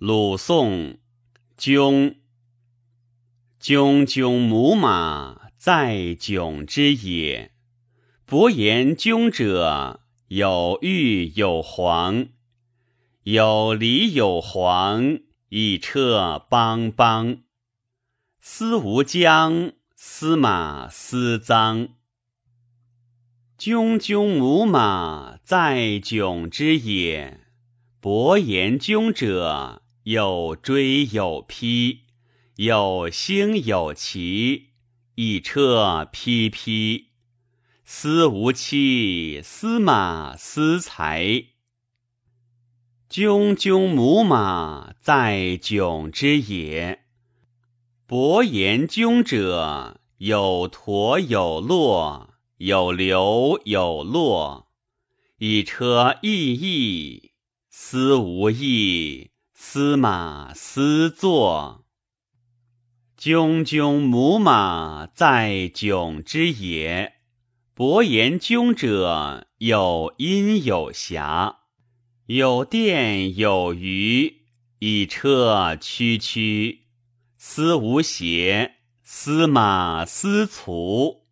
鲁宋，迥。迥迥母马，在迥之野。伯言迥者，有玉有黄，有礼有黄，以车邦邦。司无疆，司马司臧。迥迥母马，在迥之野。伯言迥者，有追有披，有星有旗，一车披披。司无妻，司马司才，炯炯母马，在迥之野。伯言炯者，有驼有骆，有流有落，一车翼翼。思无翼，司马思作。炯炯母马，在囧之野。伯言炯者，有阴有瑕，有殿有余，以车曲曲。司无邪，司马思卒。